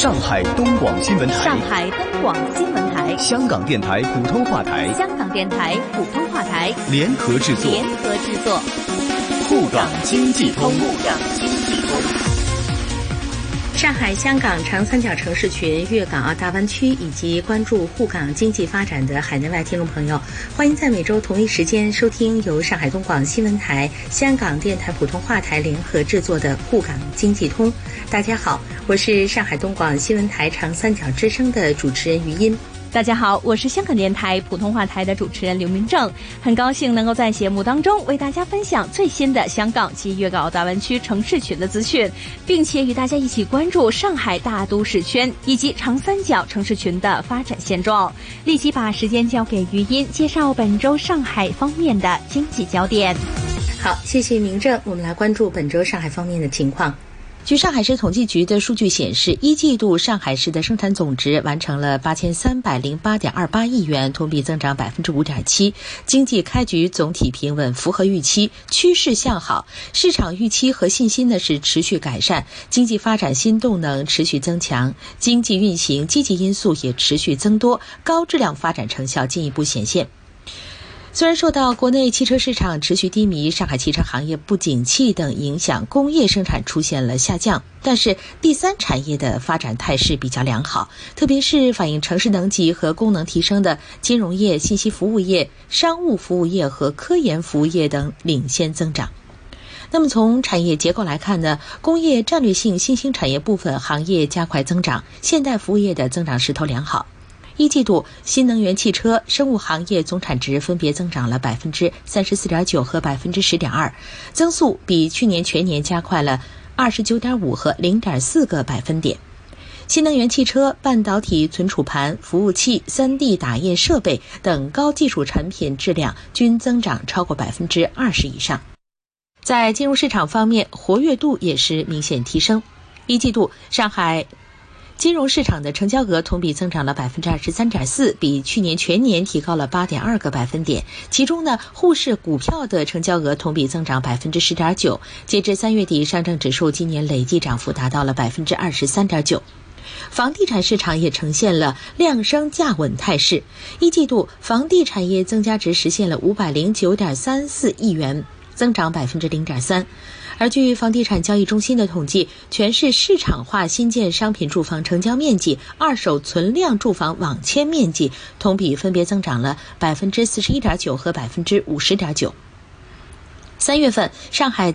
上海东广新闻台，上海东广新闻台，香港电台普通话台，香港电台普通话台。联合制作，联合制作，沪港经济通。沪港经济通。上海、香港、长三角城市群、粤港澳大湾区以及关注沪港经济发展的海内外听众朋友，欢迎在每周同一时间收听由上海东广新闻台、香港电台普通话台联合制作的沪港经济通。大家好，我是上海东广新闻台长三角之声的主持人余音。大家好，我是香港电台普通话台的主持人刘明正，很高兴能够在节目当中为大家分享最新的香港及粤港澳大湾区城市群的资讯，并且与大家一起关注上海大都市圈以及长三角城市群的发展现状。立即把时间交给余音，介绍本周上海方面的经济焦点。好，谢谢明正，我们来关注本周上海方面的情况。据上海市统计局的数据显示，一季度上海市的生产总值完成了八千三百零八点二八亿元，同比增长百分之五点七。经济开局总体平稳，符合预期，趋势向好。市场预期和信心呢是持续改善，经济发展新动能持续增强，经济运行积极因素也持续增多，高质量发展成效进一步显现。虽然受到国内汽车市场持续低迷、上海汽车行业不景气等影响，工业生产出现了下降，但是第三产业的发展态势比较良好，特别是反映城市能级和功能提升的金融业、信息服务业、商务服务业和科研服务业等领先增长。那么从产业结构来看呢，工业战略性新兴产业部分行业加快增长，现代服务业的增长势头良好。一季度，新能源汽车、生物行业总产值分别增长了百分之三十四点九和百分之十点二，增速比去年全年加快了二十九点五和零点四个百分点。新能源汽车、半导体存储盘、服务器、三 D 打印设备等高技术产品质量均增长超过百分之二十以上。在金融市场方面，活跃度也是明显提升。一季度，上海。金融市场的成交额同比增长了百分之二十三点四，比去年全年提高了八点二个百分点。其中呢，沪市股票的成交额同比增长百分之十点九。截至三月底，上证指数今年累计涨幅达到了百分之二十三点九。房地产市场也呈现了量升价稳态势。一季度，房地产业增加值实现了五百零九点三四亿元，增长百分之零点三。而据房地产交易中心的统计，全市市场化新建商品住房成交面积、二手存量住房网签面积同比分别增长了百分之四十一点九和百分之五十点九。三月份，上海的。